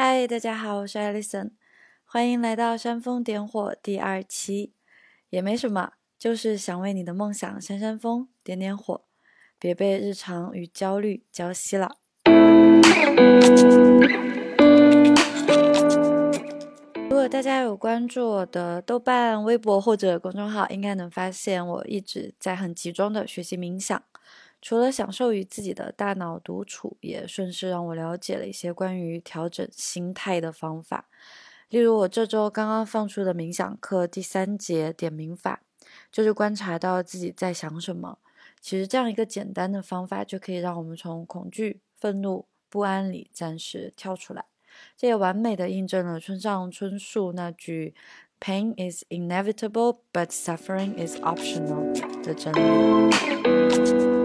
嗨，大家好，我是 Alison，欢迎来到煽风点火第二期。也没什么，就是想为你的梦想扇扇风，点点火，别被日常与焦虑浇熄了。如果大家有关注我的豆瓣、微博或者公众号，应该能发现我一直在很集中的学习冥想。除了享受与自己的大脑独处，也顺势让我了解了一些关于调整心态的方法。例如，我这周刚刚放出的冥想课第三节点名法，就是观察到自己在想什么。其实这样一个简单的方法，就可以让我们从恐惧、愤怒、不安里暂时跳出来。这也完美的印证了村上春树那句 “Pain is inevitable, but suffering is optional” 的真理。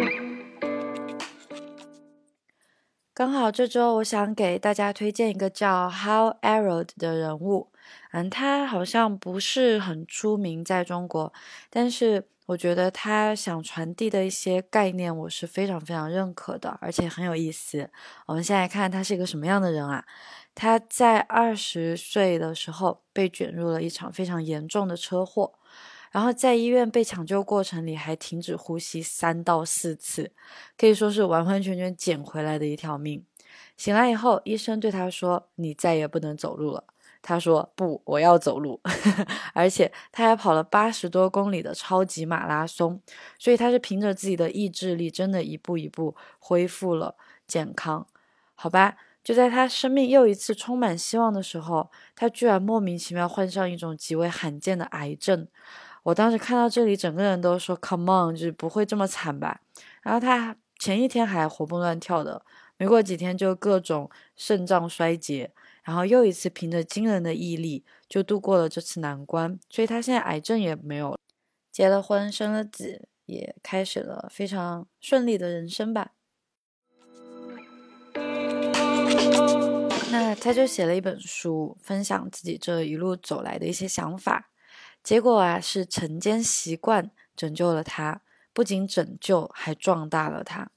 刚好这周我想给大家推荐一个叫 How Arrow 的人物，嗯，他好像不是很出名在中国，但是我觉得他想传递的一些概念我是非常非常认可的，而且很有意思。我们先来看他是一个什么样的人啊？他在二十岁的时候被卷入了一场非常严重的车祸。然后在医院被抢救过程里还停止呼吸三到四次，可以说是完完全全捡回来的一条命。醒来以后，医生对他说：“你再也不能走路了。”他说：“不，我要走路。”而且他还跑了八十多公里的超级马拉松，所以他是凭着自己的意志力，真的一步一步恢复了健康。好吧，就在他生命又一次充满希望的时候，他居然莫名其妙患上一种极为罕见的癌症。我当时看到这里，整个人都说 “Come on”，就是不会这么惨吧？然后他前一天还活蹦乱跳的，没过几天就各种肾脏衰竭，然后又一次凭着惊人的毅力就度过了这次难关。所以他现在癌症也没有，结了婚，生了子，也开始了非常顺利的人生吧。那他就写了一本书，分享自己这一路走来的一些想法。结果啊，是晨间习惯拯救了他，不仅拯救，还壮大了他。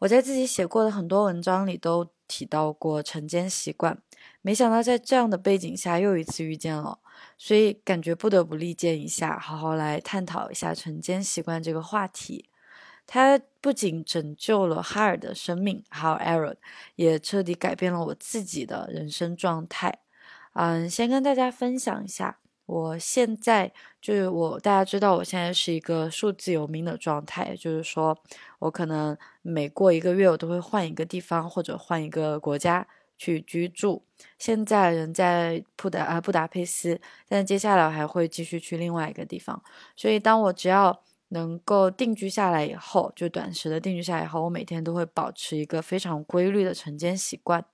我在自己写过的很多文章里都提到过晨间习惯，没想到在这样的背景下又一次遇见了，所以感觉不得不力荐一下，好好来探讨一下晨间习惯这个话题。它不仅拯救了哈尔的生命，还有 Aaron，也彻底改变了我自己的人生状态。嗯，先跟大家分享一下。我现在就是我，大家知道我现在是一个数字游民的状态，就是说我可能每过一个月，我都会换一个地方或者换一个国家去居住。现在人在布达啊布达佩斯，但接下来我还会继续去另外一个地方。所以当我只要能够定居下来以后，就短时的定居下来以后，我每天都会保持一个非常规律的晨间习惯，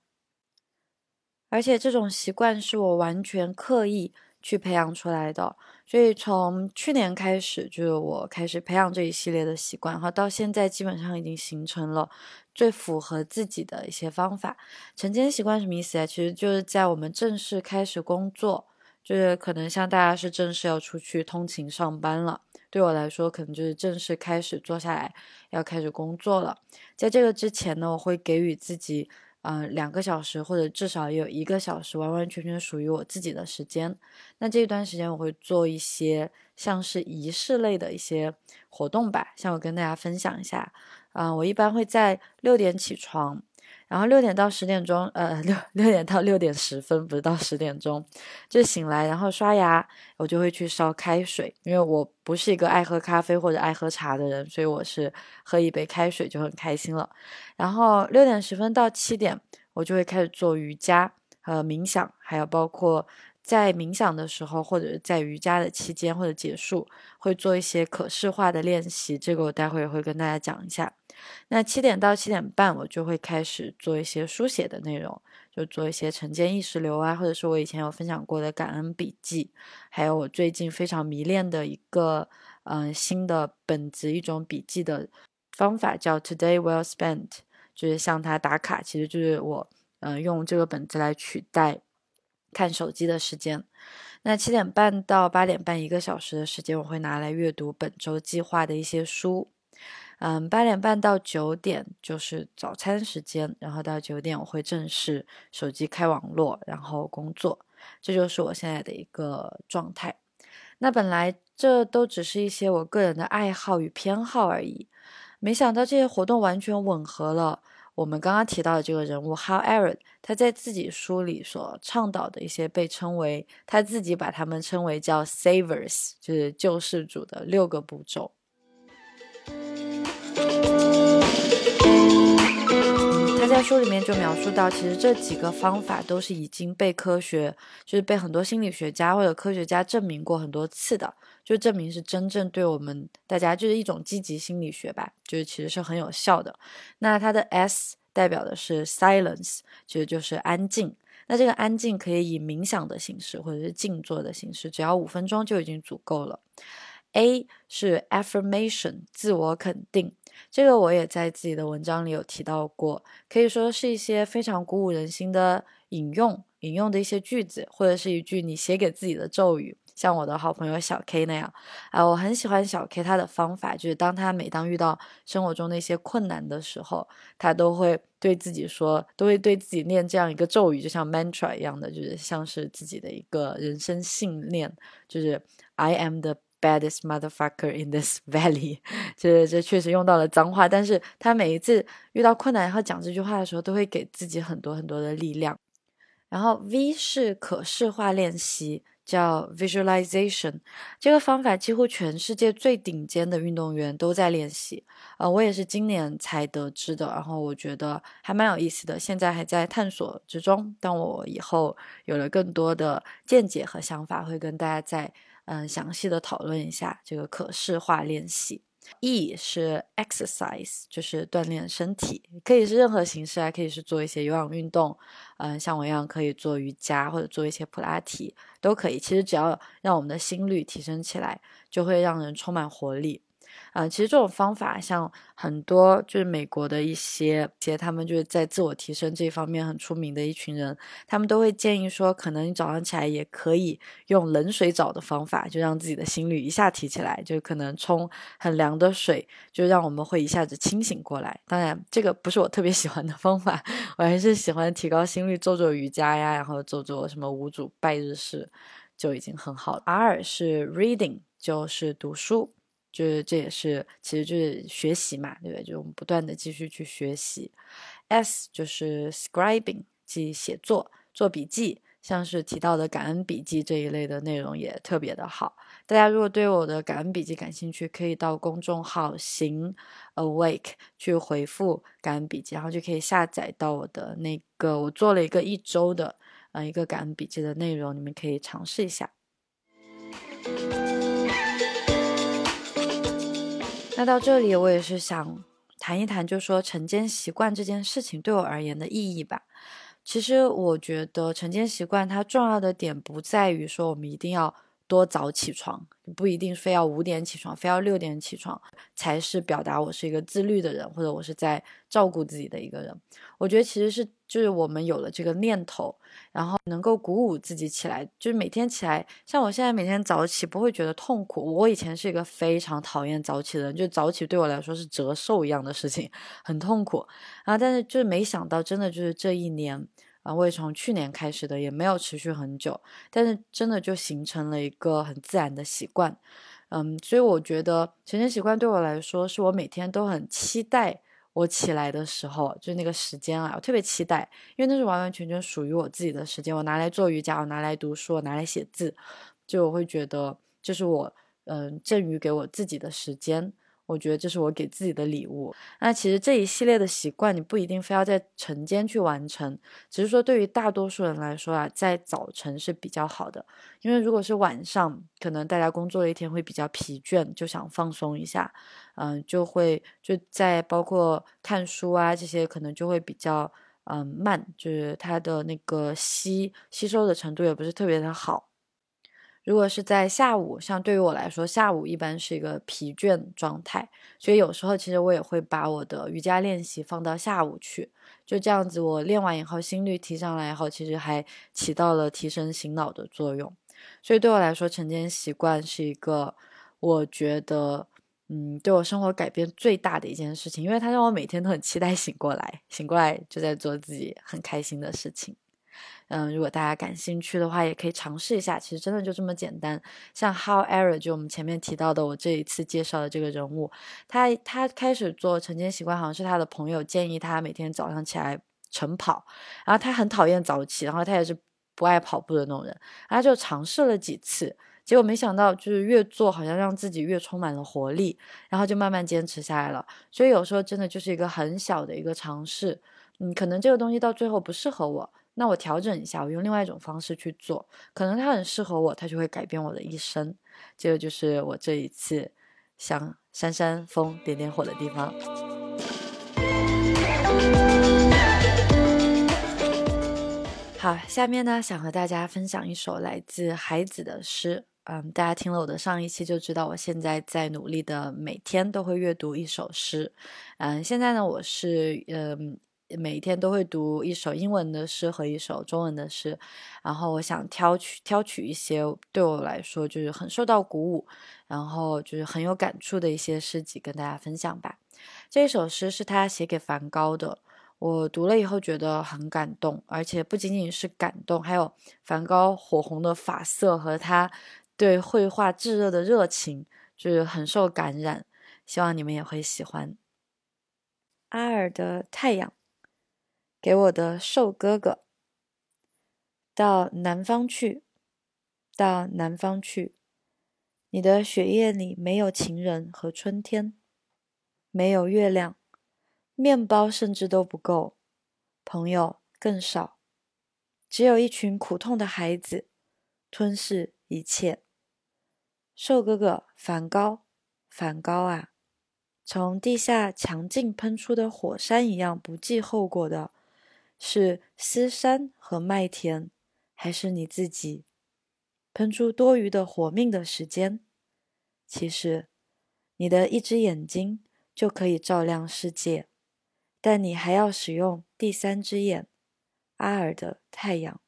而且这种习惯是我完全刻意。去培养出来的，所以从去年开始，就是我开始培养这一系列的习惯，哈，到现在基本上已经形成了最符合自己的一些方法。晨间习惯什么意思啊？其实就是在我们正式开始工作，就是可能像大家是正式要出去通勤上班了，对我来说，可能就是正式开始坐下来要开始工作了。在这个之前呢，我会给予自己。嗯，两个小时或者至少有一个小时，完完全全属于我自己的时间。那这一段时间，我会做一些像是仪式类的一些活动吧，像我跟大家分享一下。嗯，我一般会在六点起床。然后六点到十点钟，呃，六六点到六点十分，不是到十点钟，就醒来，然后刷牙，我就会去烧开水，因为我不是一个爱喝咖啡或者爱喝茶的人，所以我是喝一杯开水就很开心了。然后六点十分到七点，我就会开始做瑜伽和冥想，还有包括在冥想的时候或者在瑜伽的期间或者结束，会做一些可视化的练习，这个我待会儿会跟大家讲一下。那七点到七点半，我就会开始做一些书写的内容，就做一些晨间意识流啊，或者是我以前有分享过的感恩笔记，还有我最近非常迷恋的一个嗯新的本子，一种笔记的方法叫 Today Well Spent，就是向它打卡，其实就是我嗯用这个本子来取代看手机的时间。那七点半到八点半一个小时的时间，我会拿来阅读本周计划的一些书。嗯，八点半到九点就是早餐时间，然后到九点我会正式手机开网络，然后工作，这就是我现在的一个状态。那本来这都只是一些我个人的爱好与偏好而已，没想到这些活动完全吻合了。我们刚刚提到的这个人物 However，他在自己书里所倡导的一些被称为他自己把他们称为叫 Savers，就是救世主的六个步骤。他在书里面就描述到，其实这几个方法都是已经被科学，就是被很多心理学家或者科学家证明过很多次的，就证明是真正对我们大家就是一种积极心理学吧，就是其实是很有效的。那它的 S 代表的是 silence，其实就是安静。那这个安静可以以冥想的形式或者是静坐的形式，只要五分钟就已经足够了。A 是 affirmation，自我肯定。这个我也在自己的文章里有提到过，可以说是一些非常鼓舞人心的引用，引用的一些句子，或者是一句你写给自己的咒语，像我的好朋友小 K 那样啊，我很喜欢小 K 他的方法，就是当他每当遇到生活中那些困难的时候，他都会对自己说，都会对自己念这样一个咒语，就像 mantra 一样的，就是像是自己的一个人生信念，就是 I am the。Baddest motherfucker in this valley，这这确实用到了脏话，但是他每一次遇到困难然后讲这句话的时候，都会给自己很多很多的力量。然后 V 是可视化练习，叫 visualization，这个方法几乎全世界最顶尖的运动员都在练习。呃，我也是今年才得知的，然后我觉得还蛮有意思的，现在还在探索之中。当我以后有了更多的见解和想法，会跟大家在。嗯，详细的讨论一下这个可视化练习。E 是 exercise，就是锻炼身体，可以是任何形式，还可以是做一些有氧运动。嗯，像我一样可以做瑜伽或者做一些普拉提，都可以。其实只要让我们的心率提升起来，就会让人充满活力。啊，其实这种方法，像很多就是美国的一些，些他们就是在自我提升这方面很出名的一群人，他们都会建议说，可能你早上起来也可以用冷水澡的方法，就让自己的心率一下提起来，就可能冲很凉的水，就让我们会一下子清醒过来。当然，这个不是我特别喜欢的方法，我还是喜欢提高心率，做做瑜伽呀，然后做做什么五组拜日式，就已经很好了。R 是 reading，就是读书。就是这也是，其实就是学习嘛，对不对？就我们不断的继续去学习。S 就是 scribing，即写作、做笔记，像是提到的感恩笔记这一类的内容也特别的好。大家如果对我的感恩笔记感兴趣，可以到公众号行 awake 去回复感恩笔记，然后就可以下载到我的那个我做了一个一周的呃一个感恩笔记的内容，你们可以尝试一下。那到这里，我也是想谈一谈，就说晨间习惯这件事情对我而言的意义吧。其实我觉得晨间习惯它重要的点不在于说我们一定要。多早起床，不一定非要五点起床，非要六点起床才是表达我是一个自律的人，或者我是在照顾自己的一个人。我觉得其实是就是我们有了这个念头，然后能够鼓舞自己起来，就是每天起来，像我现在每天早起不会觉得痛苦。我以前是一个非常讨厌早起的人，就早起对我来说是折寿一样的事情，很痛苦啊。但是就是没想到，真的就是这一年。啊，我也从去年开始的，也没有持续很久，但是真的就形成了一个很自然的习惯，嗯，所以我觉得晨间习惯对我来说，是我每天都很期待我起来的时候，就那个时间啊，我特别期待，因为那是完完全全属于我自己的时间，我拿来做瑜伽，我拿来读书，我拿来写字，就我会觉得这是我嗯赠予给我自己的时间。我觉得这是我给自己的礼物。那其实这一系列的习惯，你不一定非要在晨间去完成，只是说对于大多数人来说啊，在早晨是比较好的。因为如果是晚上，可能大家工作了一天会比较疲倦，就想放松一下，嗯，就会就在包括看书啊这些，可能就会比较嗯慢，就是它的那个吸吸收的程度也不是特别的好。如果是在下午，像对于我来说，下午一般是一个疲倦状态，所以有时候其实我也会把我的瑜伽练习放到下午去，就这样子，我练完以后心率提上来以后，其实还起到了提升醒脑的作用。所以对我来说，晨间习惯是一个我觉得嗯，对我生活改变最大的一件事情，因为它让我每天都很期待醒过来，醒过来就在做自己很开心的事情。嗯，如果大家感兴趣的话，也可以尝试一下。其实真的就这么简单。像 How Error，就我们前面提到的，我这一次介绍的这个人物，他他开始做晨间习惯，好像是他的朋友建议他每天早上起来晨跑。然后他很讨厌早起，然后他也是不爱跑步的那种人。他就尝试了几次，结果没想到就是越做好像让自己越充满了活力，然后就慢慢坚持下来了。所以有时候真的就是一个很小的一个尝试，嗯，可能这个东西到最后不适合我。那我调整一下，我用另外一种方式去做，可能它很适合我，它就会改变我的一生。这个就是我这一次想扇扇风、点点火的地方。好，下面呢，想和大家分享一首来自孩子的诗。嗯，大家听了我的上一期就知道，我现在在努力的每天都会阅读一首诗。嗯，现在呢，我是嗯。每一天都会读一首英文的诗和一首中文的诗，然后我想挑取挑取一些对我来说就是很受到鼓舞，然后就是很有感触的一些诗集跟大家分享吧。这首诗是他写给梵高的，我读了以后觉得很感动，而且不仅仅是感动，还有梵高火红的发色和他对绘画炙热的热情，就是很受感染。希望你们也会喜欢阿尔的太阳。给我的瘦哥哥，到南方去，到南方去。你的血液里没有情人和春天，没有月亮，面包甚至都不够，朋友更少，只有一群苦痛的孩子，吞噬一切。瘦哥哥，梵高，梵高啊，从地下强劲喷出的火山一样不计后果的。是丝山和麦田，还是你自己喷出多余的活命的时间？其实，你的一只眼睛就可以照亮世界，但你还要使用第三只眼——阿尔的太阳，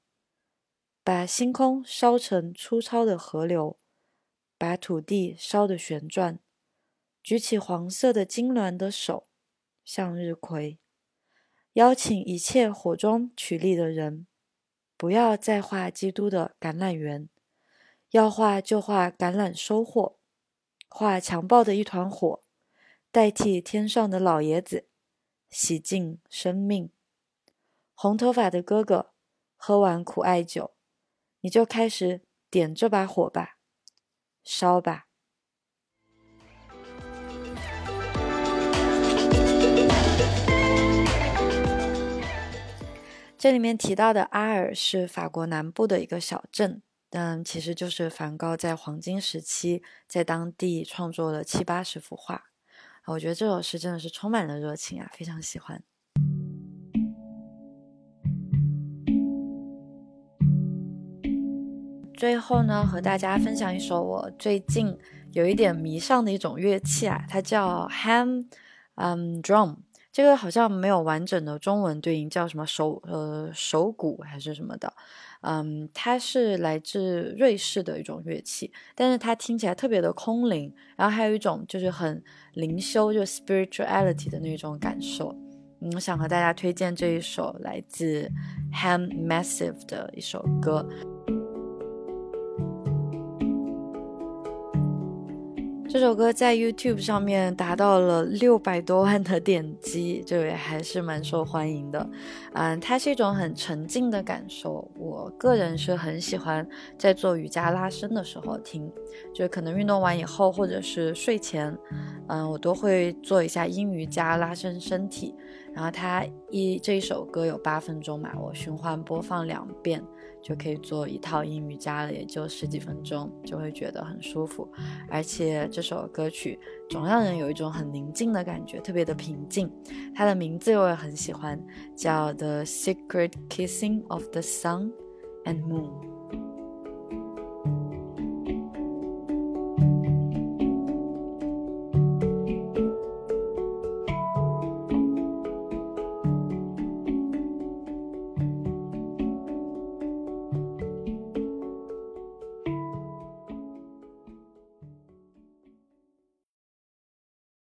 把星空烧成粗糙的河流，把土地烧得旋转，举起黄色的金銮的手，向日葵。邀请一切火中取栗的人，不要再画基督的橄榄园，要画就画橄榄收获，画强暴的一团火，代替天上的老爷子，洗净生命。红头发的哥哥，喝完苦艾酒，你就开始点这把火吧，烧吧。这里面提到的阿尔是法国南部的一个小镇，但其实就是梵高在黄金时期在当地创作了七八十幅画。我觉得这首诗真的是充满了热情啊，非常喜欢。最后呢，和大家分享一首我最近有一点迷上的一种乐器啊，它叫 ham，嗯，drum。这个好像没有完整的中文对应，叫什么手呃手鼓还是什么的，嗯，它是来自瑞士的一种乐器，但是它听起来特别的空灵，然后还有一种就是很灵修，就 spirituality 的那种感受。嗯，我想和大家推荐这一首来自 Ham Massive 的一首歌。这首歌在 YouTube 上面达到了六百多万的点击，就也还是蛮受欢迎的。嗯，它是一种很沉静的感受，我个人是很喜欢在做瑜伽拉伸的时候听，就可能运动完以后或者是睡前，嗯，我都会做一下阴瑜伽拉伸身体。然后它一这一首歌有八分钟嘛，我循环播放两遍就可以做一套阴瑜伽了，也就十几分钟就会觉得很舒服。而且这首歌曲总让人有一种很宁静的感觉，特别的平静。它的名字我也很喜欢，叫《The Secret Kissing of the Sun and Moon》。